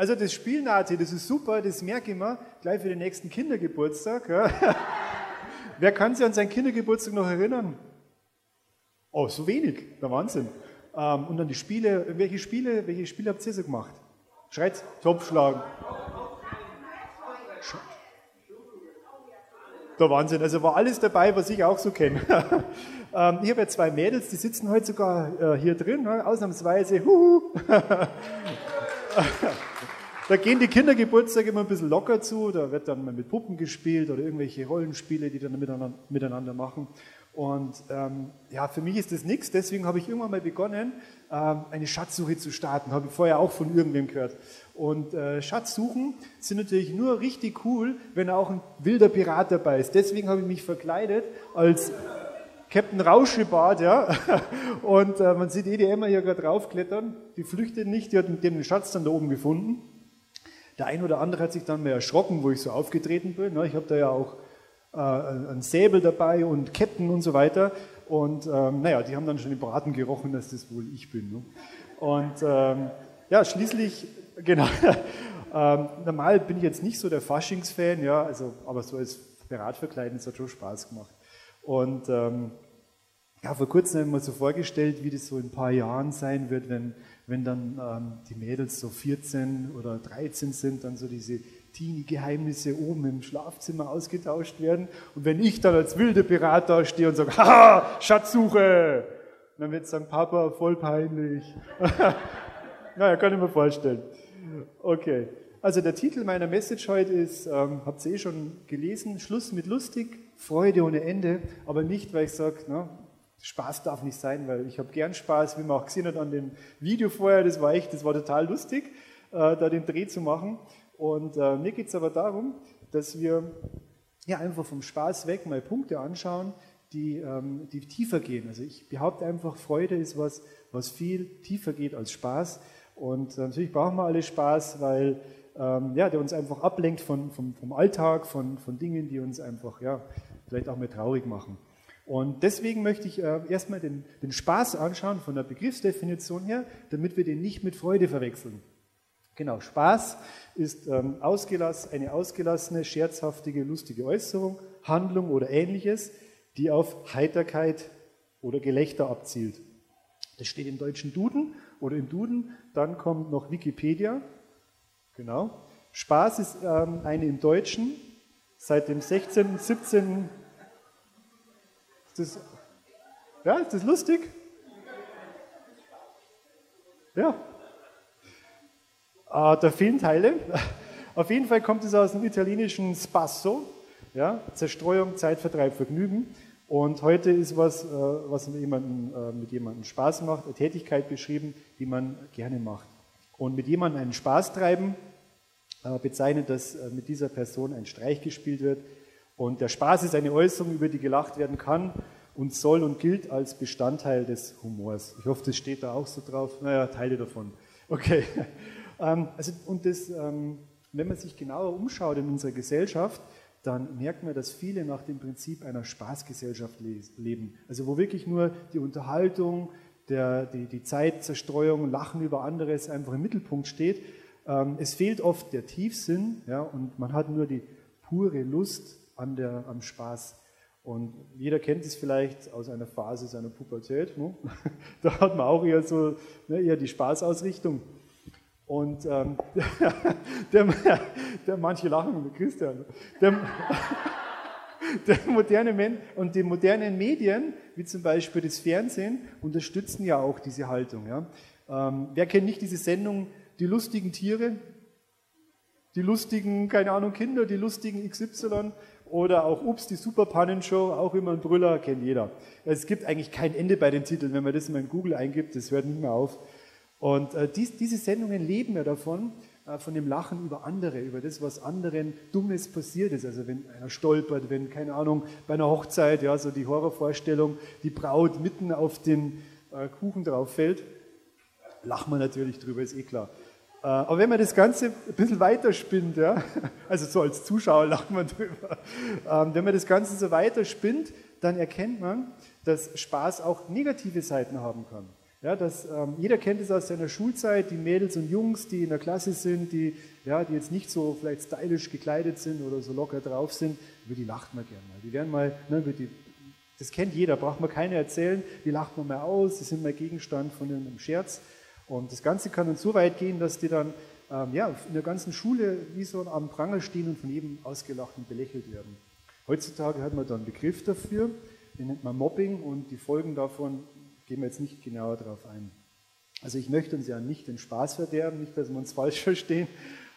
Also das Spiel Nati, das ist super, das merke ich mir gleich für den nächsten Kindergeburtstag. Ja. Wer kann sich an seinen Kindergeburtstag noch erinnern? Oh, so wenig, der Wahnsinn. Ähm, und dann die Spiele, welche Spiele, welche Spiele habt ihr so gemacht? Schreit, Topfschlagen. Der Wahnsinn, also war alles dabei, was ich auch so kenne. ähm, ich habe ja zwei Mädels, die sitzen heute sogar äh, hier drin, ne? ausnahmsweise. Huhu. da gehen die Kindergeburtstage immer ein bisschen locker zu, da wird dann mal mit Puppen gespielt oder irgendwelche Rollenspiele, die dann miteinander, miteinander machen. Und ähm, ja, für mich ist das nichts, deswegen habe ich irgendwann mal begonnen, ähm, eine Schatzsuche zu starten. Habe ich vorher auch von irgendwem gehört. Und äh, Schatzsuchen sind natürlich nur richtig cool, wenn auch ein wilder Pirat dabei ist. Deswegen habe ich mich verkleidet als Captain Rauschebart, ja. Und äh, man sieht eh die Emma hier gerade draufklettern. Die flüchtet nicht, die hat den Schatz dann da oben gefunden. Der ein oder andere hat sich dann mal erschrocken, wo ich so aufgetreten bin. Ne? Ich habe da ja auch äh, ein Säbel dabei und Ketten und so weiter. Und ähm, naja, die haben dann schon im Braten gerochen, dass das wohl ich bin. Ne? Und ähm, ja, schließlich, genau, ähm, normal bin ich jetzt nicht so der Faschingsfan, ja, also, aber so als Piratverkleiden, das hat schon Spaß gemacht. Und ähm, ja, vor kurzem habe ich mir so vorgestellt, wie das so in ein paar Jahren sein wird, wenn, wenn dann ähm, die Mädels so 14 oder 13 sind, dann so diese Teenie-Geheimnisse oben im Schlafzimmer ausgetauscht werden. Und wenn ich dann als wilder Pirat da stehe und sage, haha, Schatzsuche, dann wird es sagen, Papa, voll peinlich. naja, kann ich mir vorstellen. Okay. Also der Titel meiner Message heute ist, ähm, habt ihr eh schon gelesen, Schluss mit lustig, Freude ohne Ende, aber nicht, weil ich sage, Spaß darf nicht sein, weil ich habe gern Spaß, wie man auch gesehen hat an dem Video vorher, das war echt, das war total lustig, äh, da den Dreh zu machen. Und äh, mir geht es aber darum, dass wir ja einfach vom Spaß weg mal Punkte anschauen, die, ähm, die tiefer gehen. Also ich behaupte einfach, Freude ist was, was viel tiefer geht als Spaß. Und äh, natürlich brauchen wir alle Spaß, weil ähm, ja, der uns einfach ablenkt von, vom, vom Alltag, von, von Dingen, die uns einfach ja, vielleicht auch mehr traurig machen. Und deswegen möchte ich äh, erstmal den, den Spaß anschauen von der Begriffsdefinition her, damit wir den nicht mit Freude verwechseln. Genau, Spaß ist ähm, ausgelass, eine ausgelassene, scherzhaftige, lustige Äußerung, Handlung oder ähnliches, die auf Heiterkeit oder Gelächter abzielt. Das steht im deutschen Duden oder im Duden. Dann kommt noch Wikipedia. Genau. Spaß ist ähm, eine im Deutschen seit dem 16., 17. Ist das, ja, ist das lustig? Ja, äh, da fehlen Teile. Auf jeden Fall kommt es aus dem italienischen Spasso, ja, Zerstreuung, Zeitvertreib, Vergnügen. Und heute ist was, äh, was mit äh, mit jemandem Spaß macht, eine Tätigkeit beschrieben, die man gerne macht. Und mit jemandem einen Spaß treiben bezeichnet, dass mit dieser Person ein Streich gespielt wird. Und der Spaß ist eine Äußerung, über die gelacht werden kann und soll und gilt als Bestandteil des Humors. Ich hoffe, das steht da auch so drauf. Naja, Teile davon. Okay. Ähm, also, und das, ähm, wenn man sich genauer umschaut in unserer Gesellschaft, dann merkt man, dass viele nach dem Prinzip einer Spaßgesellschaft leben. Also wo wirklich nur die Unterhaltung, der, die, die Zeitzerstreuung, Lachen über anderes einfach im Mittelpunkt steht. Ähm, es fehlt oft der Tiefsinn ja, und man hat nur die pure Lust an der, am Spaß. Und jeder kennt es vielleicht aus einer Phase seiner Pubertät. Ne? Da hat man auch eher so ne, eher die Spaßausrichtung. Und ähm, der, der, manche lachen Christian. Der, der moderne Men und die modernen Medien, wie zum Beispiel das Fernsehen, unterstützen ja auch diese Haltung. Ja. Ähm, wer kennt nicht diese Sendung, die lustigen Tiere, die lustigen, keine Ahnung, Kinder, die lustigen XY oder auch Ups, die Superpannenshow, auch immer ein Brüller, kennt jeder. Es gibt eigentlich kein Ende bei den Titeln, wenn man das mal in Google eingibt, das hört nicht mehr auf. Und äh, dies, diese Sendungen leben ja davon, äh, von dem Lachen über andere, über das, was anderen Dummes passiert ist. Also wenn einer stolpert, wenn, keine Ahnung, bei einer Hochzeit, ja, so die Horrorvorstellung, die Braut mitten auf den äh, Kuchen drauf fällt, lachen wir natürlich drüber, ist eh klar. Äh, aber wenn man das Ganze ein bisschen weiterspinnt, ja, also so als Zuschauer lacht man drüber, ähm, wenn man das Ganze so weiterspinnt, dann erkennt man, dass Spaß auch negative Seiten haben kann. Ja, dass, ähm, jeder kennt es aus seiner Schulzeit, die Mädels und Jungs, die in der Klasse sind, die, ja, die jetzt nicht so vielleicht stylisch gekleidet sind oder so locker drauf sind, über die lacht man gerne mal. Die werden mal, ne, die, das kennt jeder, braucht man keine erzählen, die lacht man mal aus, die sind mal Gegenstand von einem Scherz. Und das Ganze kann dann so weit gehen, dass die dann ähm, ja, in der ganzen Schule wie so am Pranger stehen und von jedem ausgelacht und belächelt werden. Heutzutage hat man da einen Begriff dafür, den nennt man Mobbing und die Folgen davon gehen wir jetzt nicht genauer darauf ein. Also ich möchte uns ja nicht den Spaß verderben, nicht, dass wir uns falsch verstehen,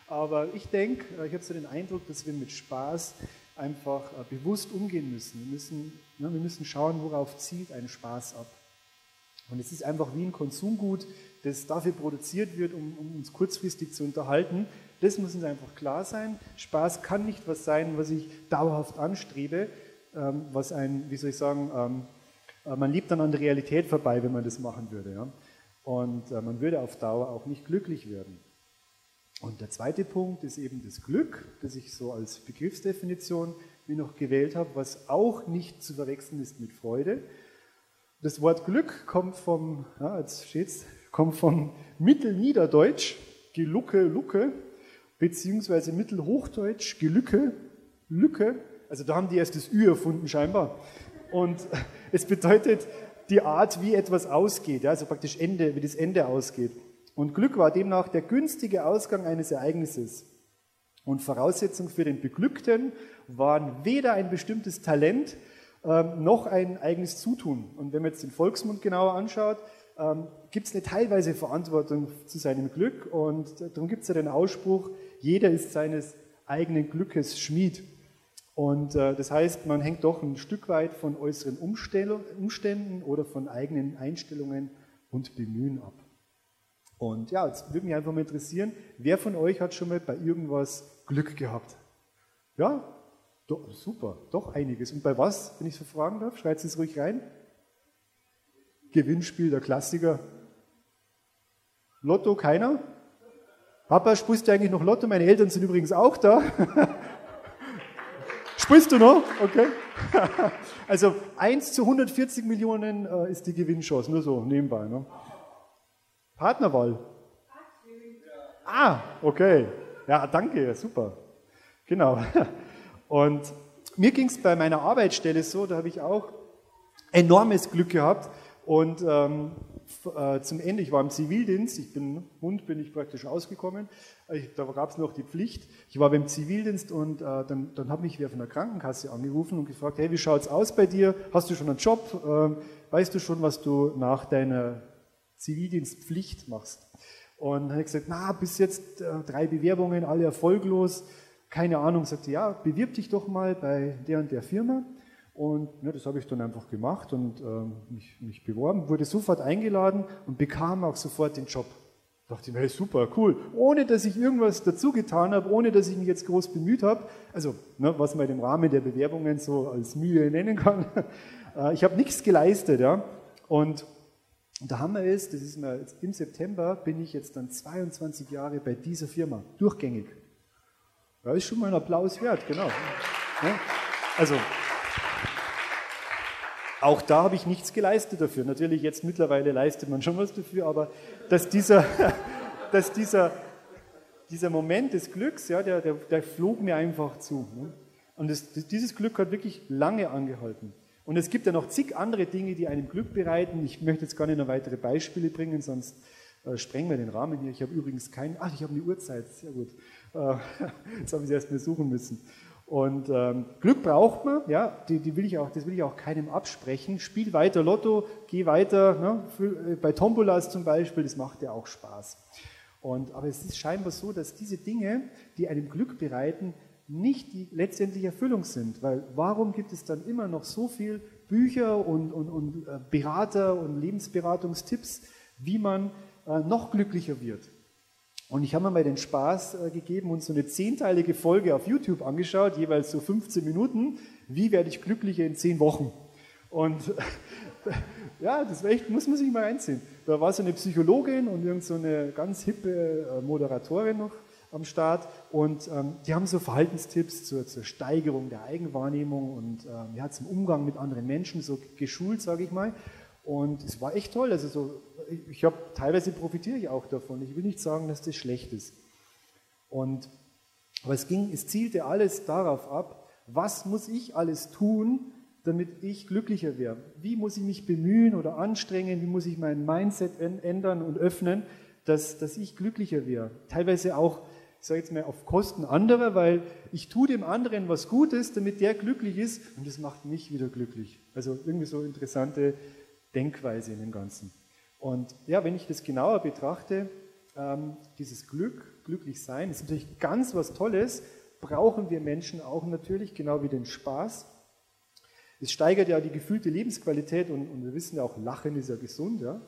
aber ich denke, äh, ich habe so den Eindruck, dass wir mit Spaß einfach äh, bewusst umgehen müssen. Wir müssen, ne, wir müssen schauen, worauf zielt ein Spaß ab. Und es ist einfach wie ein Konsumgut, das dafür produziert wird, um, um, uns kurzfristig zu unterhalten. Das muss uns einfach klar sein. Spaß kann nicht was sein, was ich dauerhaft anstrebe, ähm, was ein, wie soll ich sagen, ähm, äh, man liebt dann an der Realität vorbei, wenn man das machen würde. Ja? Und äh, man würde auf Dauer auch nicht glücklich werden. Und der zweite Punkt ist eben das Glück, das ich so als Begriffsdefinition mir noch gewählt habe, was auch nicht zu verwechseln ist mit Freude. Das Wort Glück kommt vom, ja, jetzt steht's, kommt vom Mittelniederdeutsch, Gelucke, Lucke, beziehungsweise Mittelhochdeutsch, Gelücke, Lücke. Also da haben die erst das Ü erfunden scheinbar. Und es bedeutet die Art, wie etwas ausgeht, also praktisch Ende, wie das Ende ausgeht. Und Glück war demnach der günstige Ausgang eines Ereignisses. Und Voraussetzung für den Beglückten waren weder ein bestimmtes Talent ähm, noch ein eigenes Zutun. Und wenn man jetzt den Volksmund genauer anschaut, ähm, gibt es eine teilweise Verantwortung zu seinem Glück. Und darum gibt es ja den Ausspruch, jeder ist seines eigenen Glückes Schmied. Und äh, das heißt, man hängt doch ein Stück weit von äußeren Umständen oder von eigenen Einstellungen und Bemühen ab. Und ja, jetzt würde mich einfach mal interessieren, wer von euch hat schon mal bei irgendwas Glück gehabt? Ja, doch, super, doch einiges. Und bei was, wenn ich so fragen darf? Schreibt es ruhig rein. Gewinnspiel, der Klassiker. Lotto, keiner? Papa, spielst du eigentlich noch Lotto? Meine Eltern sind übrigens auch da. Spielst du noch? Okay. Also 1 zu 140 Millionen äh, ist die Gewinnchance, nur so nebenbei. Ne? Partnerwahl? Ah, okay. Ja, danke, super. Genau. Und mir ging es bei meiner Arbeitsstelle so, da habe ich auch enormes Glück gehabt. Und ähm, äh, zum Ende, ich war im Zivildienst, ich bin Hund, bin ich praktisch ausgekommen. Ich, da gab es noch die Pflicht. Ich war beim Zivildienst und äh, dann, dann hat mich wer von der Krankenkasse angerufen und gefragt, hey, wie schaut's aus bei dir? Hast du schon einen Job? Ähm, weißt du schon, was du nach deiner Zivildienstpflicht machst? Und dann habe ich gesagt, na, bis jetzt äh, drei Bewerbungen, alle erfolglos. Keine Ahnung, sagte, ja, bewirb dich doch mal bei der und der Firma. Und ja, das habe ich dann einfach gemacht und ähm, mich, mich, beworben, wurde sofort eingeladen und bekam auch sofort den Job. Da dachte ich mir, hey, super, cool. Ohne dass ich irgendwas dazu getan habe, ohne dass ich mich jetzt groß bemüht habe. Also, ne, was man im Rahmen der Bewerbungen so als Mühe nennen kann. Äh, ich habe nichts geleistet. Ja. Und der Hammer ist, das ist mir jetzt im September, bin ich jetzt dann 22 Jahre bei dieser Firma, durchgängig. Ja, ist schon mal ein Applaus wert, genau. Ja. Also, auch da habe ich nichts geleistet dafür. Natürlich, jetzt mittlerweile leistet man schon was dafür, aber dass dieser, dass dieser, dieser Moment des Glücks, ja, der, der, der flog mir einfach zu. Ne? Und das, dieses Glück hat wirklich lange angehalten. Und es gibt ja noch zig andere Dinge, die einem Glück bereiten. Ich möchte jetzt gar nicht noch weitere Beispiele bringen, sonst äh, sprengen wir den Rahmen hier. Ich habe übrigens keinen, ach, ich habe eine Uhrzeit, sehr gut. Äh, jetzt habe ich sie erst mal suchen müssen. Und ähm, Glück braucht man, ja, die, die, will ich auch, das will ich auch keinem absprechen. Spiel weiter Lotto, geh weiter, ne, äh, bei Tombolas zum Beispiel, das macht ja auch Spaß. Und, aber es ist scheinbar so, dass diese Dinge, die einem Glück bereiten, nicht die letztendliche Erfüllung sind. Weil warum gibt es dann immer noch so viel Bücher und, und, und äh, Berater und Lebensberatungstipps, wie man äh, noch glücklicher wird? Und ich habe mir mal den Spaß äh, gegeben und so eine zehnteilige Folge auf YouTube angeschaut, jeweils so 15 Minuten. Wie werde ich glücklicher in zehn Wochen? Und ja, das echt, muss man sich mal reinziehen. Da war so eine Psychologin und irgend so eine ganz hippe äh, Moderatorin noch am Start und ähm, die haben so Verhaltenstipps zur, zur Steigerung der Eigenwahrnehmung und ähm, ja, zum Umgang mit anderen Menschen so geschult, sage ich mal. Und es war echt toll. Also so ich habe teilweise profitiere ich auch davon. Ich will nicht sagen, dass das schlecht ist. Und, aber es ging, es zielte alles darauf ab, was muss ich alles tun, damit ich glücklicher werde? Wie muss ich mich bemühen oder anstrengen? Wie muss ich mein Mindset ändern und öffnen, dass, dass ich glücklicher werde? Teilweise auch, ich sage jetzt mal, auf Kosten anderer, weil ich tue dem anderen was Gutes, damit der glücklich ist und das macht mich wieder glücklich. Also irgendwie so interessante Denkweise in dem Ganzen. Und ja, wenn ich das genauer betrachte, ähm, dieses Glück, glücklich sein, ist natürlich ganz was Tolles, brauchen wir Menschen auch natürlich, genau wie den Spaß. Es steigert ja die gefühlte Lebensqualität und, und wir wissen ja auch, Lachen ist ja gesund ja,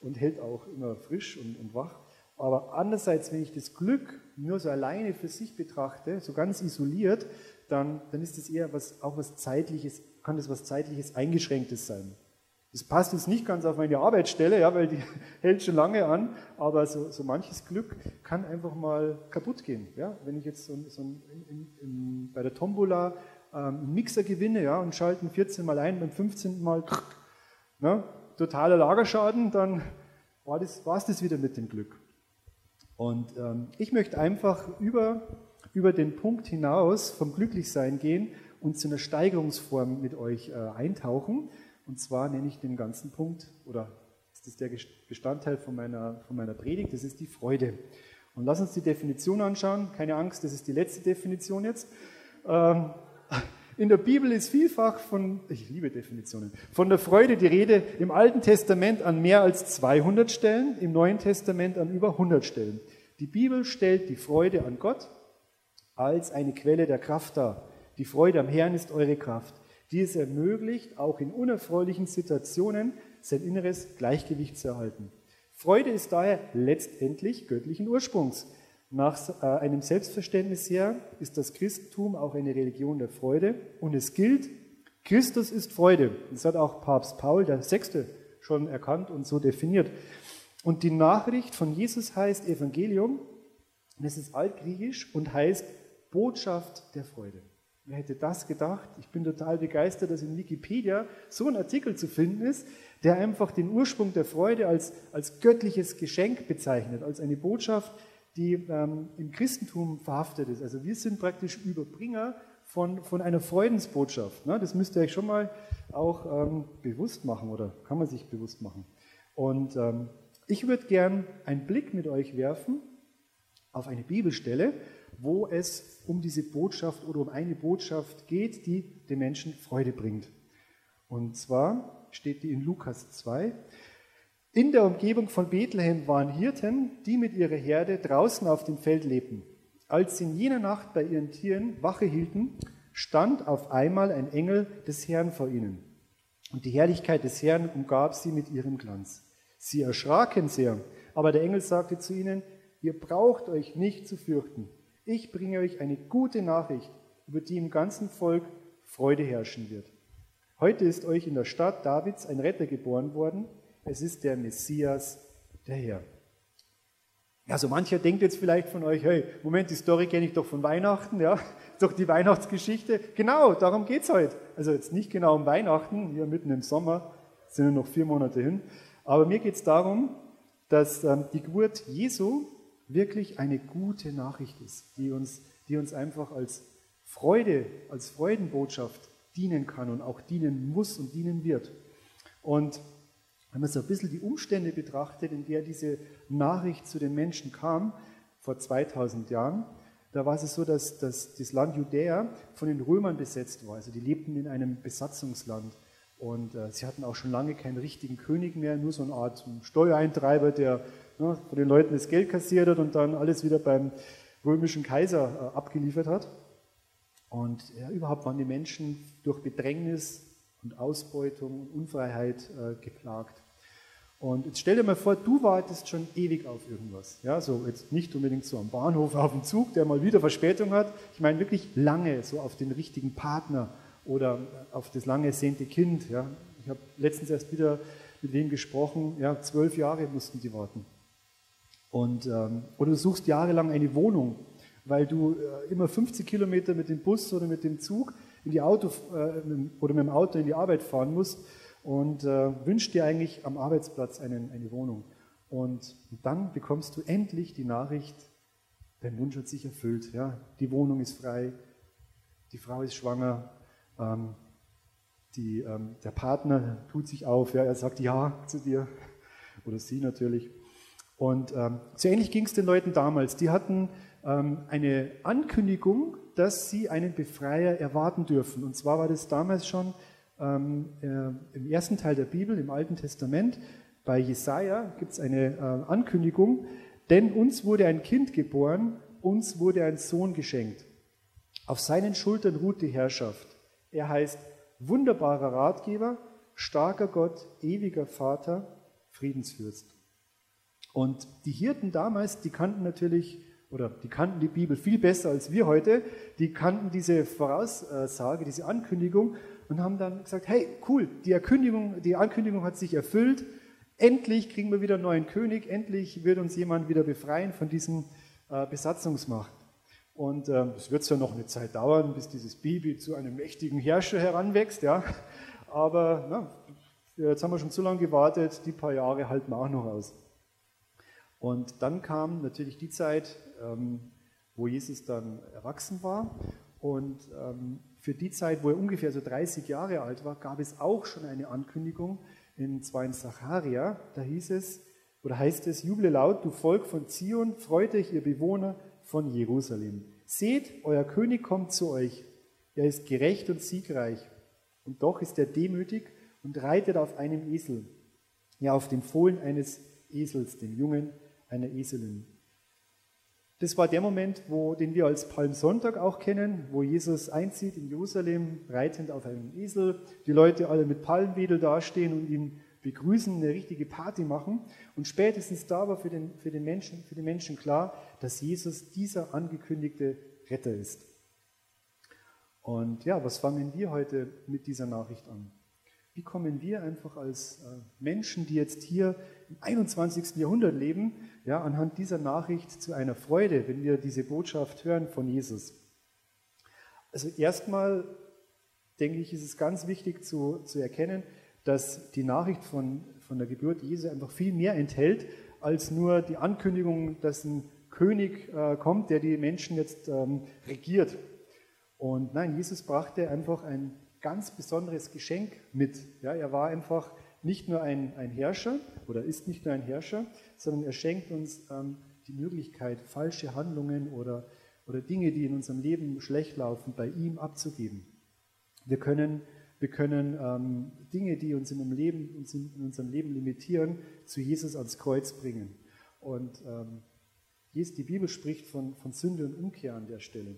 und hält auch immer frisch und, und wach. Aber andererseits, wenn ich das Glück nur so alleine für sich betrachte, so ganz isoliert, dann, dann ist das eher was, auch was Zeitliches, kann das was Zeitliches Eingeschränktes sein. Das passt jetzt nicht ganz auf meine Arbeitsstelle, ja, weil die hält schon lange an, aber so, so manches Glück kann einfach mal kaputt gehen. Ja. Wenn ich jetzt so, so in, in, bei der Tombola ähm, einen Mixer gewinne ja, und schalte ihn 14 Mal ein, beim 15. Mal ne, totaler Lagerschaden, dann war es das, das wieder mit dem Glück. Und ähm, ich möchte einfach über, über den Punkt hinaus vom Glücklichsein gehen und zu einer Steigerungsform mit euch äh, eintauchen. Und zwar nenne ich den ganzen Punkt, oder ist das der Bestandteil von meiner, von meiner Predigt, das ist die Freude. Und lass uns die Definition anschauen. Keine Angst, das ist die letzte Definition jetzt. Ähm, in der Bibel ist vielfach von, ich liebe Definitionen, von der Freude die Rede im Alten Testament an mehr als 200 Stellen, im Neuen Testament an über 100 Stellen. Die Bibel stellt die Freude an Gott als eine Quelle der Kraft dar. Die Freude am Herrn ist eure Kraft die es ermöglicht, auch in unerfreulichen Situationen sein inneres Gleichgewicht zu erhalten. Freude ist daher letztendlich göttlichen Ursprungs. Nach äh, einem Selbstverständnis her ist das Christentum auch eine Religion der Freude und es gilt, Christus ist Freude. Das hat auch Papst Paul VI. schon erkannt und so definiert. Und die Nachricht von Jesus heißt Evangelium, das ist altgriechisch und heißt Botschaft der Freude. Wer hätte das gedacht? Ich bin total begeistert, dass in Wikipedia so ein Artikel zu finden ist, der einfach den Ursprung der Freude als, als göttliches Geschenk bezeichnet, als eine Botschaft, die ähm, im Christentum verhaftet ist. Also wir sind praktisch Überbringer von, von einer Freudensbotschaft. Ne? Das müsst ihr euch schon mal auch ähm, bewusst machen oder kann man sich bewusst machen. Und ähm, ich würde gern einen Blick mit euch werfen auf eine Bibelstelle, wo es um diese Botschaft oder um eine Botschaft geht, die den Menschen Freude bringt. Und zwar steht die in Lukas 2. In der Umgebung von Bethlehem waren Hirten, die mit ihrer Herde draußen auf dem Feld lebten. Als sie in jener Nacht bei ihren Tieren Wache hielten, stand auf einmal ein Engel des Herrn vor ihnen. Und die Herrlichkeit des Herrn umgab sie mit ihrem Glanz. Sie erschraken sehr, aber der Engel sagte zu ihnen, ihr braucht euch nicht zu fürchten. Ich bringe euch eine gute Nachricht, über die im ganzen Volk Freude herrschen wird. Heute ist euch in der Stadt Davids ein Retter geboren worden. Es ist der Messias, der Herr. Also mancher denkt jetzt vielleicht von euch, hey, Moment, die Story kenne ich doch von Weihnachten, ja, doch die Weihnachtsgeschichte. Genau, darum geht es heute. Also jetzt nicht genau um Weihnachten, hier mitten im Sommer, sind ja noch vier Monate hin. Aber mir geht es darum, dass ähm, die Geburt Jesu wirklich eine gute Nachricht ist, die uns, die uns einfach als Freude, als Freudenbotschaft dienen kann und auch dienen muss und dienen wird. Und wenn man so ein bisschen die Umstände betrachtet, in der diese Nachricht zu den Menschen kam, vor 2000 Jahren, da war es so, dass, dass das Land Judäa von den Römern besetzt war. Also die lebten in einem Besatzungsland. Und äh, sie hatten auch schon lange keinen richtigen König mehr, nur so eine Art Steuereintreiber, der ne, von den Leuten das Geld kassiert hat und dann alles wieder beim römischen Kaiser äh, abgeliefert hat. Und ja, überhaupt waren die Menschen durch Bedrängnis und Ausbeutung und Unfreiheit äh, geplagt. Und jetzt stell dir mal vor, du wartest schon ewig auf irgendwas. Ja, so jetzt nicht unbedingt so am Bahnhof auf dem Zug, der mal wieder Verspätung hat. Ich meine wirklich lange, so auf den richtigen Partner oder auf das lange ersehnte Kind. Ja. Ich habe letztens erst wieder mit wem gesprochen, ja, zwölf Jahre mussten die warten. Und, ähm, oder du suchst jahrelang eine Wohnung, weil du äh, immer 50 Kilometer mit dem Bus oder mit dem Zug in die Auto, äh, oder mit dem Auto in die Arbeit fahren musst. und äh, wünscht dir eigentlich am Arbeitsplatz einen, eine Wohnung. Und dann bekommst du endlich die Nachricht, dein Wunsch hat sich erfüllt. Ja? Die Wohnung ist frei, die Frau ist schwanger, ähm, die, ähm, der Partner tut sich auf, ja, er sagt Ja zu dir oder sie natürlich. Und ähm, so ähnlich ging es den Leuten damals. Die hatten ähm, eine Ankündigung, dass sie einen Befreier erwarten dürfen. Und zwar war das damals schon ähm, äh, im ersten Teil der Bibel, im Alten Testament. Bei Jesaja gibt es eine äh, Ankündigung, denn uns wurde ein Kind geboren, uns wurde ein Sohn geschenkt. Auf seinen Schultern ruht die Herrschaft. Er heißt wunderbarer Ratgeber, starker Gott, ewiger Vater, Friedensfürst. Und die Hirten damals, die kannten natürlich, oder die kannten die Bibel viel besser als wir heute, die kannten diese Voraussage, diese Ankündigung und haben dann gesagt, hey, cool, die, Erkündigung, die Ankündigung hat sich erfüllt, endlich kriegen wir wieder einen neuen König, endlich wird uns jemand wieder befreien von diesem äh, Besatzungsmacht. Und ähm, es wird zwar noch eine Zeit dauern, bis dieses Baby zu einem mächtigen Herrscher heranwächst, ja, aber na, jetzt haben wir schon zu lange gewartet, die paar Jahre halten wir auch noch aus. Und dann kam natürlich die Zeit, ähm, wo Jesus dann erwachsen war. Und ähm, für die Zeit, wo er ungefähr so 30 Jahre alt war, gab es auch schon eine Ankündigung in 2 Sacharia. Da hieß es, oder heißt es, juble laut, du Volk von Zion, freut euch, ihr Bewohner von Jerusalem. Seht, euer König kommt zu euch. Er ist gerecht und siegreich. Und doch ist er demütig und reitet auf einem Esel. Ja, auf dem Fohlen eines Esels, dem Jungen einer Eselin. Das war der Moment, wo, den wir als Palmsonntag auch kennen, wo Jesus einzieht in Jerusalem, reitend auf einem Esel. Die Leute alle mit Palmwedel dastehen und ihn begrüßen, eine richtige Party machen. Und spätestens da war für den, für den, Menschen, für den Menschen klar, dass Jesus dieser angekündigte Retter ist. Und ja, was fangen wir heute mit dieser Nachricht an? Wie kommen wir einfach als äh, Menschen, die jetzt hier im 21. Jahrhundert leben, ja, anhand dieser Nachricht zu einer Freude, wenn wir diese Botschaft hören von Jesus? Also erstmal denke ich, ist es ganz wichtig zu, zu erkennen, dass die Nachricht von, von der Geburt Jesu einfach viel mehr enthält, als nur die Ankündigung, dass ein König äh, kommt, der die Menschen jetzt ähm, regiert. Und nein, Jesus brachte einfach ein ganz besonderes Geschenk mit. Ja, er war einfach nicht nur ein, ein Herrscher oder ist nicht nur ein Herrscher, sondern er schenkt uns ähm, die Möglichkeit, falsche Handlungen oder, oder Dinge, die in unserem Leben schlecht laufen, bei ihm abzugeben. Wir können wir können ähm, Dinge, die uns in, Leben, uns in, unserem Leben limitieren, zu Jesus ans Kreuz bringen. Und ähm, die Bibel spricht von, von Sünde und Umkehr an der Stelle.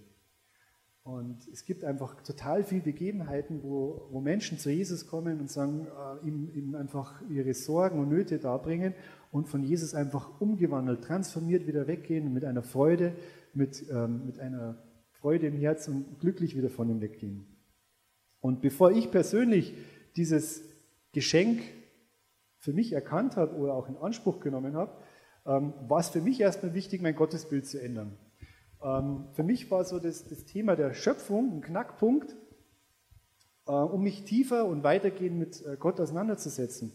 Und es gibt einfach total viele Begebenheiten, wo, wo Menschen zu Jesus kommen und sagen, äh, ihm, ihm, einfach ihre Sorgen und Nöte darbringen und von Jesus einfach umgewandelt, transformiert wieder weggehen und mit einer Freude, mit, ähm, mit einer Freude im Herz und glücklich wieder von ihm weggehen. Und bevor ich persönlich dieses Geschenk für mich erkannt habe oder auch in Anspruch genommen habe, ähm, war es für mich erstmal wichtig, mein Gottesbild zu ändern. Ähm, für mich war so das, das Thema der Schöpfung ein Knackpunkt, äh, um mich tiefer und weitergehend mit äh, Gott auseinanderzusetzen.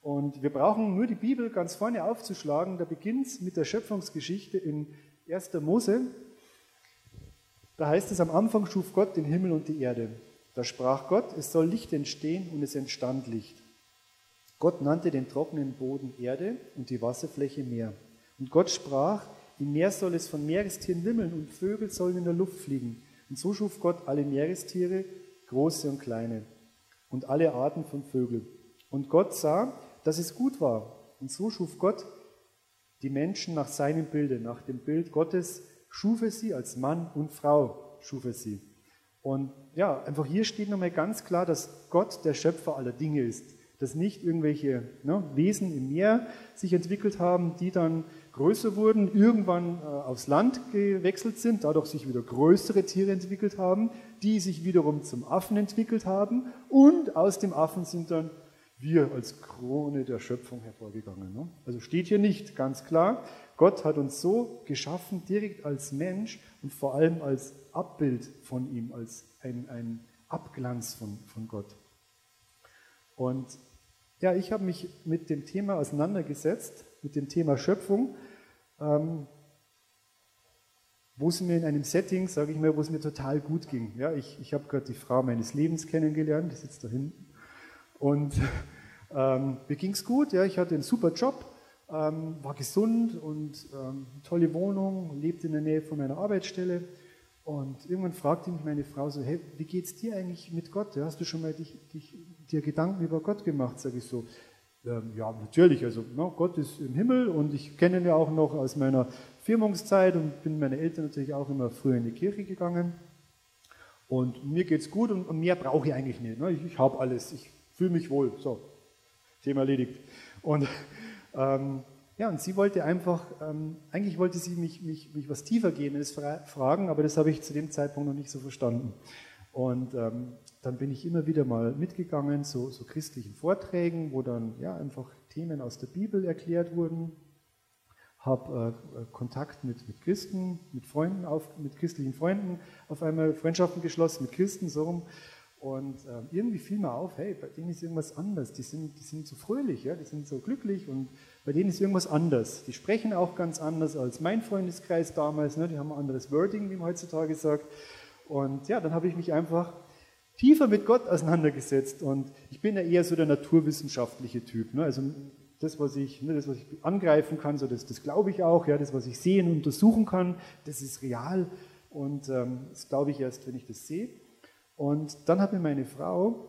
Und wir brauchen nur die Bibel ganz vorne aufzuschlagen. Da beginnt es mit der Schöpfungsgeschichte in 1. Mose. Da heißt es, am Anfang schuf Gott den Himmel und die Erde. Da sprach Gott, es soll Licht entstehen und es entstand Licht. Gott nannte den trockenen Boden Erde und die Wasserfläche Meer. Und Gott sprach, im Meer soll es von Meerestieren wimmeln und Vögel sollen in der Luft fliegen. Und so schuf Gott alle Meerestiere, große und kleine, und alle Arten von Vögeln. Und Gott sah, dass es gut war. Und so schuf Gott die Menschen nach seinem Bilde, nach dem Bild Gottes, schuf er sie als Mann und Frau, schuf er sie. Und ja, einfach hier steht nochmal ganz klar, dass Gott der Schöpfer aller Dinge ist. Dass nicht irgendwelche ne, Wesen im Meer sich entwickelt haben, die dann größer wurden, irgendwann äh, aufs Land gewechselt sind, dadurch sich wieder größere Tiere entwickelt haben, die sich wiederum zum Affen entwickelt haben und aus dem Affen sind dann wir als Krone der Schöpfung hervorgegangen. Ne? Also steht hier nicht ganz klar, Gott hat uns so geschaffen, direkt als Mensch und vor allem als Abbild von ihm, als ein, ein Abglanz von, von Gott. Und ja, ich habe mich mit dem Thema auseinandergesetzt, mit dem Thema Schöpfung, ähm, wo es mir in einem Setting, sage ich mal, wo es mir total gut ging. Ja, ich ich habe gerade die Frau meines Lebens kennengelernt, die sitzt da hinten. Und ähm, mir ging es gut, ja, ich hatte einen super Job, ähm, war gesund und ähm, tolle Wohnung, lebte in der Nähe von meiner Arbeitsstelle. Und irgendwann fragte mich meine Frau so, hey, wie geht's dir eigentlich mit Gott? Hast du schon mal dich, dich, dir Gedanken über Gott gemacht? Sage ich so, ähm, ja, natürlich, also no, Gott ist im Himmel und ich kenne ihn ja auch noch aus meiner Firmungszeit und bin meine Eltern natürlich auch immer früher in die Kirche gegangen. Und mir geht's gut und, und mehr brauche ich eigentlich nicht. Ne? Ich, ich habe alles, ich fühle mich wohl. So, Thema erledigt. Und ähm, ja, und sie wollte einfach, ähm, eigentlich wollte sie mich, mich, mich was tiefer gehendes fragen, aber das habe ich zu dem Zeitpunkt noch nicht so verstanden. Und ähm, dann bin ich immer wieder mal mitgegangen zu so christlichen Vorträgen, wo dann ja einfach Themen aus der Bibel erklärt wurden. Habe äh, Kontakt mit, mit Christen, mit Freunden, auf, mit christlichen Freunden, auf einmal Freundschaften geschlossen mit Christen, so rum. Und äh, irgendwie fiel mir auf, hey, bei denen ist irgendwas anders. Die sind, die sind so fröhlich, ja? die sind so glücklich und bei denen ist irgendwas anders. Die sprechen auch ganz anders als mein Freundeskreis damals. Ne? Die haben ein anderes Wording, wie man heutzutage sagt. Und ja, dann habe ich mich einfach tiefer mit Gott auseinandergesetzt. Und ich bin ja eher so der naturwissenschaftliche Typ. Ne? Also das, was ich, ne, das, was ich angreifen kann, so das, das glaube ich auch. Ja, das, was ich sehen und untersuchen kann, das ist real. Und ähm, das glaube ich erst, wenn ich das sehe. Und dann hat mir meine Frau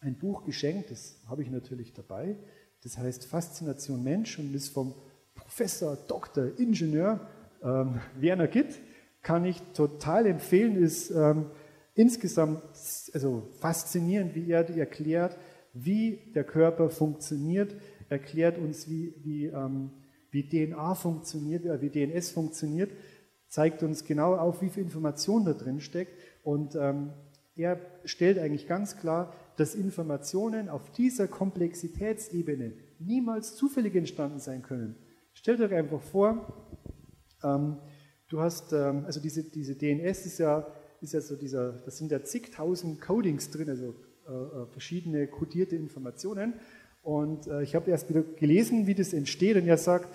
ein Buch geschenkt, das habe ich natürlich dabei. Das heißt Faszination Mensch und ist vom Professor, Doktor, Ingenieur ähm, Werner Gitt. Kann ich total empfehlen, ist ähm, insgesamt also faszinierend, wie er erklärt, wie der Körper funktioniert, erklärt uns, wie, wie, ähm, wie DNA funktioniert, wie DNS funktioniert, zeigt uns genau auf, wie viel Information da drin steckt und ähm, er stellt eigentlich ganz klar, dass Informationen auf dieser Komplexitätsebene niemals zufällig entstanden sein können. Stellt euch einfach vor, ähm, du hast, ähm, also diese, diese DNS ist ja, ist ja so dieser, das sind ja zigtausend Codings drin, also äh, äh, verschiedene kodierte Informationen. Und äh, ich habe erst wieder gelesen, wie das entsteht, und er sagt,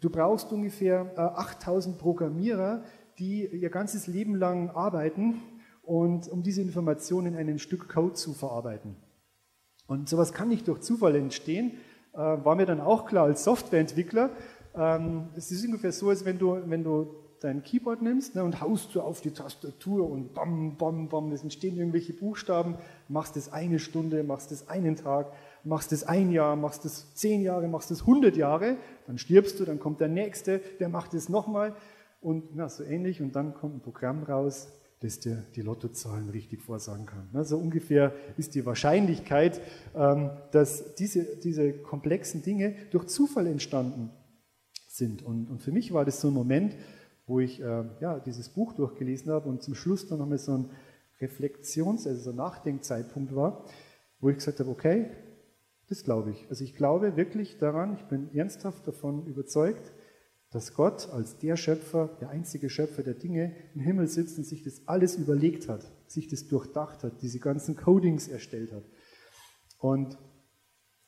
du brauchst ungefähr äh, 8000 Programmierer, die ihr ganzes Leben lang arbeiten und um diese Informationen in ein Stück Code zu verarbeiten. Und sowas kann nicht durch Zufall entstehen, äh, war mir dann auch klar als Softwareentwickler. Ähm, es ist ungefähr so, als wenn du, wenn du dein Keyboard nimmst ne, und haust so auf die Tastatur und bam, bam, bam, es entstehen irgendwelche Buchstaben, machst das eine Stunde, machst das einen Tag, machst das ein Jahr, machst das zehn Jahre, machst das hundert Jahre, dann stirbst du, dann kommt der Nächste, der macht es nochmal und na, so ähnlich und dann kommt ein Programm raus, dass der die Lottozahlen richtig vorsagen kann. So also ungefähr ist die Wahrscheinlichkeit, ähm, dass diese, diese komplexen Dinge durch Zufall entstanden sind. Und, und für mich war das so ein Moment, wo ich äh, ja, dieses Buch durchgelesen habe und zum Schluss dann nochmal so ein Reflexions-, also so ein Nachdenkzeitpunkt war, wo ich gesagt habe, okay, das glaube ich. Also ich glaube wirklich daran, ich bin ernsthaft davon überzeugt, dass Gott als der Schöpfer, der einzige Schöpfer der Dinge im Himmel sitzt und sich das alles überlegt hat, sich das durchdacht hat, diese ganzen Codings erstellt hat. Und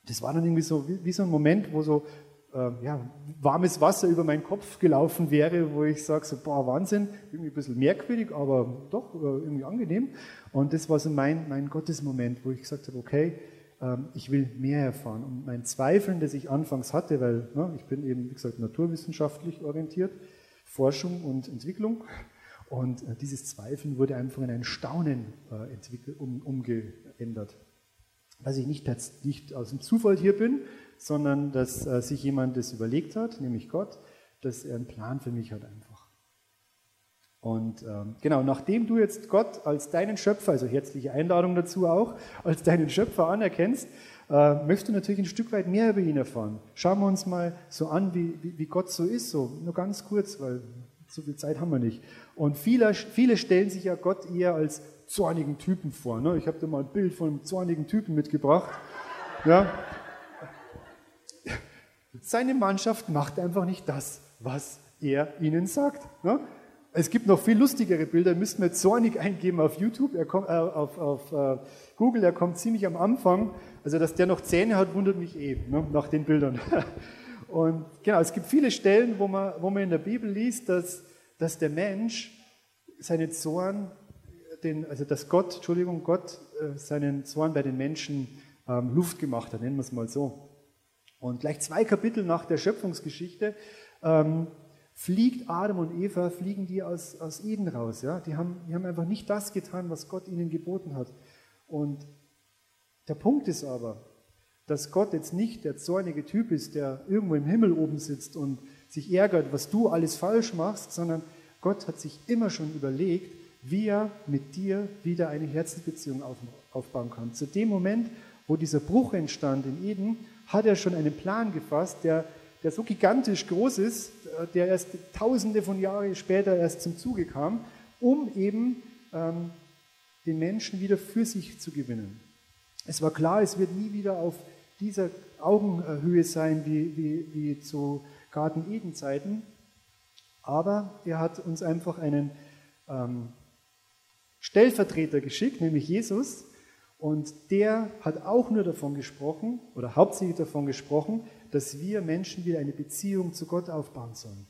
das war dann irgendwie so wie, wie so ein Moment, wo so äh, ja, warmes Wasser über meinen Kopf gelaufen wäre, wo ich sage, so, boah, Wahnsinn, irgendwie ein bisschen merkwürdig, aber doch äh, irgendwie angenehm. Und das war so mein, mein Gottesmoment, wo ich gesagt habe, okay, ich will mehr erfahren. Und mein Zweifeln, das ich anfangs hatte, weil ne, ich bin eben, wie gesagt, naturwissenschaftlich orientiert, Forschung und Entwicklung. Und äh, dieses Zweifeln wurde einfach in ein Staunen äh, um, umgeändert. Dass ich nicht, nicht aus dem Zufall hier bin, sondern dass äh, sich jemand das überlegt hat, nämlich Gott, dass er einen Plan für mich hat einfach. Und ähm, genau, nachdem du jetzt Gott als deinen Schöpfer, also herzliche Einladung dazu auch, als deinen Schöpfer anerkennst, äh, möchtest du natürlich ein Stück weit mehr über ihn erfahren. Schauen wir uns mal so an, wie, wie, Gott so ist, so nur ganz kurz, weil so viel Zeit haben wir nicht. Und viele, viele stellen sich ja Gott eher als zornigen Typen vor. Ne? Ich habe dir mal ein Bild von einem zornigen Typen mitgebracht. Ja? Seine Mannschaft macht einfach nicht das, was er ihnen sagt. Ne? Es gibt noch viel lustigere Bilder, müssten wir zornig eingeben auf YouTube, er kommt, äh, auf, auf äh, Google, er kommt ziemlich am Anfang. Also, dass der noch Zähne hat, wundert mich eh, ne, nach den Bildern. Und genau, es gibt viele Stellen, wo man, wo man in der Bibel liest, dass, dass der Mensch seinen Zorn, den, also dass Gott, Entschuldigung, Gott äh, seinen Zorn bei den Menschen ähm, Luft gemacht hat, nennen wir es mal so. Und gleich zwei Kapitel nach der Schöpfungsgeschichte ähm, fliegt Adam und Eva, fliegen die aus, aus Eden raus. Ja? Die, haben, die haben einfach nicht das getan, was Gott ihnen geboten hat. Und der Punkt ist aber, dass Gott jetzt nicht der zornige Typ ist, der irgendwo im Himmel oben sitzt und sich ärgert, was du alles falsch machst, sondern Gott hat sich immer schon überlegt, wie er mit dir wieder eine Herzensbeziehung aufbauen kann. Zu dem Moment, wo dieser Bruch entstand in Eden, hat er schon einen Plan gefasst, der der so gigantisch groß ist, äh, der erst tausende von Jahren später erst zum Zuge kam, um eben ähm, den Menschen wieder für sich zu gewinnen. Es war klar, es wird nie wieder auf dieser Augenhöhe sein wie, wie, wie zu Garten Eden-Zeiten, aber er hat uns einfach einen ähm, Stellvertreter geschickt, nämlich Jesus, und der hat auch nur davon gesprochen, oder hauptsächlich davon gesprochen, dass wir Menschen wieder eine Beziehung zu Gott aufbauen sollen.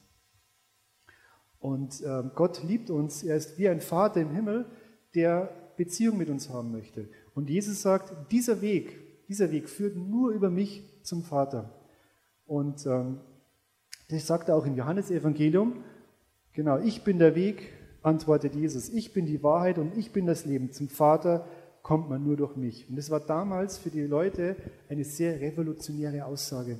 Und äh, Gott liebt uns, er ist wie ein Vater im Himmel, der Beziehung mit uns haben möchte. Und Jesus sagt, dieser Weg, dieser Weg führt nur über mich zum Vater. Und ähm, das sagt er auch im Johannesevangelium. Genau, ich bin der Weg, antwortet Jesus. Ich bin die Wahrheit und ich bin das Leben. Zum Vater kommt man nur durch mich. Und das war damals für die Leute eine sehr revolutionäre Aussage.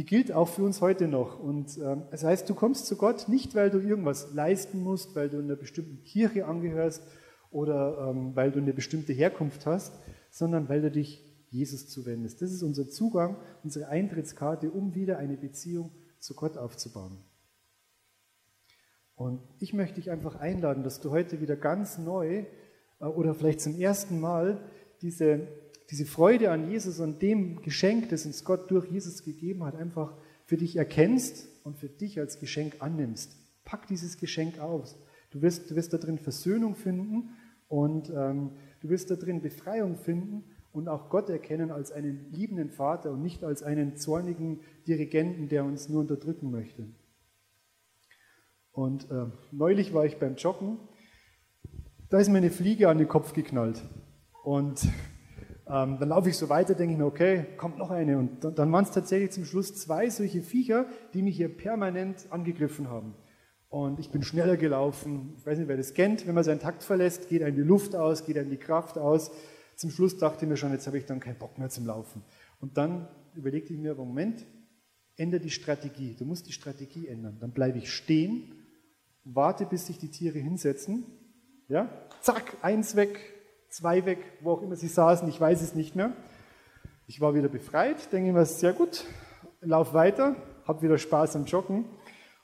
Die gilt auch für uns heute noch. Und äh, das heißt, du kommst zu Gott nicht, weil du irgendwas leisten musst, weil du in einer bestimmten Kirche angehörst oder ähm, weil du eine bestimmte Herkunft hast, sondern weil du dich Jesus zuwendest. Das ist unser Zugang, unsere Eintrittskarte, um wieder eine Beziehung zu Gott aufzubauen. Und ich möchte dich einfach einladen, dass du heute wieder ganz neu äh, oder vielleicht zum ersten Mal diese, diese Freude an Jesus und dem Geschenk, das uns Gott durch Jesus gegeben hat, einfach für dich erkennst und für dich als Geschenk annimmst. Pack dieses Geschenk aus. Du wirst, du wirst da drin Versöhnung finden und ähm, du wirst da drin Befreiung finden und auch Gott erkennen als einen liebenden Vater und nicht als einen zornigen Dirigenten, der uns nur unterdrücken möchte. Und äh, neulich war ich beim Joggen da ist mir eine Fliege an den Kopf geknallt. Und ähm, dann laufe ich so weiter, denke ich mir, okay, kommt noch eine. Und dann, dann waren es tatsächlich zum Schluss zwei solche Viecher, die mich hier permanent angegriffen haben. Und ich bin schneller gelaufen. Ich weiß nicht, wer das kennt. Wenn man seinen Takt verlässt, geht einem die Luft aus, geht einem die Kraft aus. Zum Schluss dachte ich mir schon, jetzt habe ich dann keinen Bock mehr zum Laufen. Und dann überlegte ich mir, aber Moment, ändere die Strategie. Du musst die Strategie ändern. Dann bleibe ich stehen, warte, bis sich die Tiere hinsetzen ja? Zack, eins weg, zwei weg, wo auch immer sie saßen, ich weiß es nicht mehr. Ich war wieder befreit, denke mir, sehr gut, lauf weiter, habe wieder Spaß am Joggen.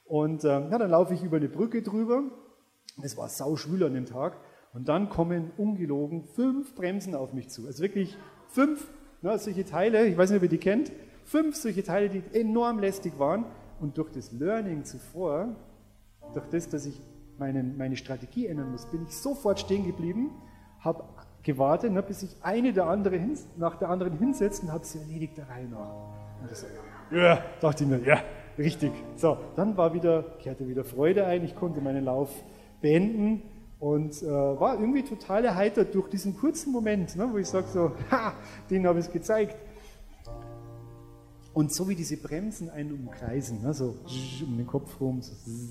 Und äh, ja, dann laufe ich über eine Brücke drüber. Es war sauschwül an dem Tag. Und dann kommen ungelogen fünf Bremsen auf mich zu. Also wirklich fünf ne, solche Teile, ich weiß nicht, ob ihr die kennt, fünf solche Teile, die enorm lästig waren. Und durch das Learning zuvor, durch das, dass ich meine, meine Strategie ändern muss, bin ich sofort stehen geblieben, habe gewartet, ne, bis sich eine der andere hin, nach der anderen hinsetzt und habe sie erledigt der Reihe nach. Und das, ja, dachte ich mir, ja, richtig. So, dann war wieder, kehrte wieder Freude ein, ich konnte meinen Lauf beenden und äh, war irgendwie total erheitert durch diesen kurzen Moment, ne, wo ich sage so, ha, den habe ich gezeigt. Und so wie diese Bremsen einen umkreisen, ne, so um den Kopf rum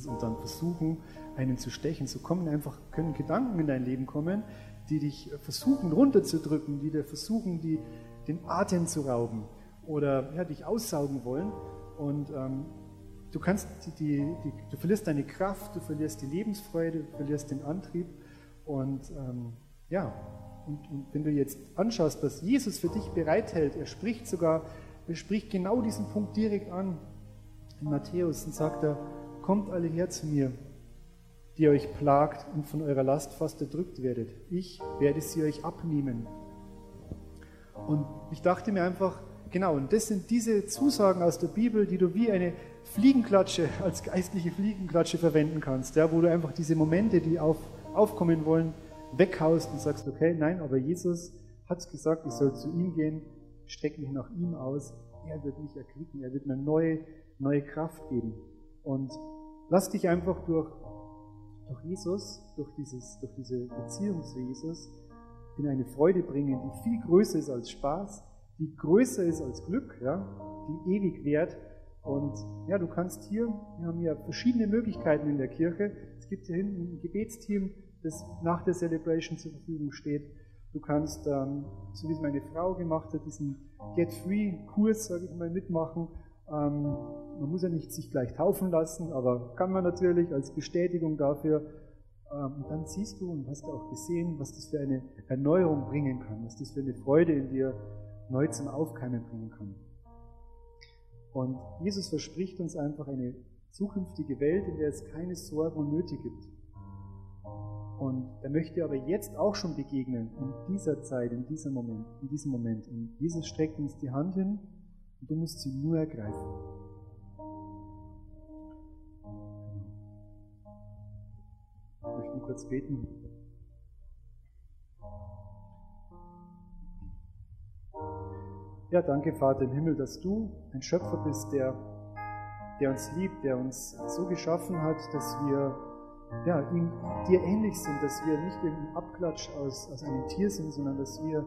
und dann versuchen, einen zu stechen. So kommen einfach, können Gedanken in dein Leben kommen, die dich versuchen runterzudrücken, die dir versuchen, die, den Atem zu rauben oder ja, dich aussaugen wollen. Und ähm, du kannst die, die, du verlierst deine Kraft, du verlierst die Lebensfreude, du verlierst den Antrieb. Und ähm, ja, und, und, wenn du jetzt anschaust, was Jesus für dich bereithält, er spricht sogar, er spricht genau diesen Punkt direkt an in Matthäus und sagt er, kommt alle her zu mir, die euch plagt und von eurer Last fast erdrückt werdet. Ich werde sie euch abnehmen. Und ich dachte mir einfach, genau, und das sind diese Zusagen aus der Bibel, die du wie eine Fliegenklatsche, als geistliche Fliegenklatsche verwenden kannst, ja, wo du einfach diese Momente, die auf, aufkommen wollen, weghaust und sagst, okay, nein, aber Jesus hat gesagt, ich soll zu ihm gehen, strecke mich nach ihm aus, er wird mich erquicken, er wird mir neue, neue Kraft geben. Und lass dich einfach durch, durch Jesus, durch, dieses, durch diese Beziehung zu Jesus, in eine Freude bringen, die viel größer ist als Spaß, die größer ist als Glück, ja, die ewig währt. Und ja, du kannst hier, wir haben ja verschiedene Möglichkeiten in der Kirche. Es gibt hier hinten ein Gebetsteam, das nach der Celebration zur Verfügung steht. Du kannst, ähm, so wie es meine Frau gemacht hat, diesen Get Free-Kurs, sage ich mal, mitmachen. Ähm, man muss ja nicht sich gleich taufen lassen, aber kann man natürlich als Bestätigung dafür. Ähm, und dann siehst du und hast auch gesehen, was das für eine Erneuerung bringen kann, was das für eine Freude in dir neu zum Aufkeimen bringen kann. Und Jesus verspricht uns einfach eine zukünftige Welt, in der es keine Sorgen und Nöte gibt. Und er möchte aber jetzt auch schon begegnen, in dieser Zeit, in diesem Moment, in diesem Moment. Und Jesus streckt uns die Hand hin und du musst sie nur ergreifen. Ich möchte nur kurz beten. Ja, danke, Vater im Himmel, dass du ein Schöpfer bist, der, der uns liebt, der uns so geschaffen hat, dass wir ja, ihm dir ähnlich sind, dass wir nicht irgendein Abklatsch aus, aus einem Tier sind, sondern dass wir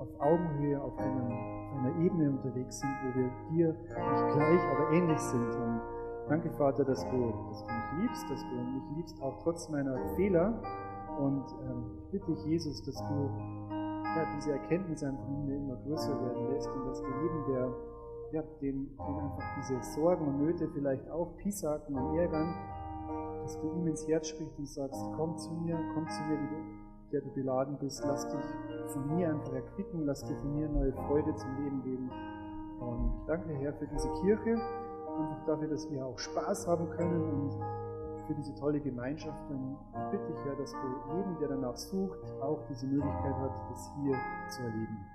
auf Augenhöhe, auf, einem, auf einer Ebene unterwegs sind, wo wir dir nicht gleich, aber ähnlich sind. Und danke, Vater, dass du, dass du mich liebst, dass du mich liebst, auch trotz meiner Fehler. Und ähm, bitte dich, Jesus, dass du ja, diese Erkenntnis einfach in mir immer größer werden lässt und dass du jedem, der ja, dem, dem einfach diese Sorgen und Nöte vielleicht auch Pisaken und Ärgern, dass du ihm ins Herz sprichst und sagst, komm zu mir, komm zu mir, der du beladen bist, lass dich von mir einfach erquicken, lass dir von mir neue Freude zum Leben geben. Und ich danke, Herr, für diese Kirche, einfach dafür, dass wir auch Spaß haben können und für diese tolle Gemeinschaft. Und ich bitte dich, Herr, dass du jedem, der danach sucht, auch diese Möglichkeit hat, das hier zu erleben.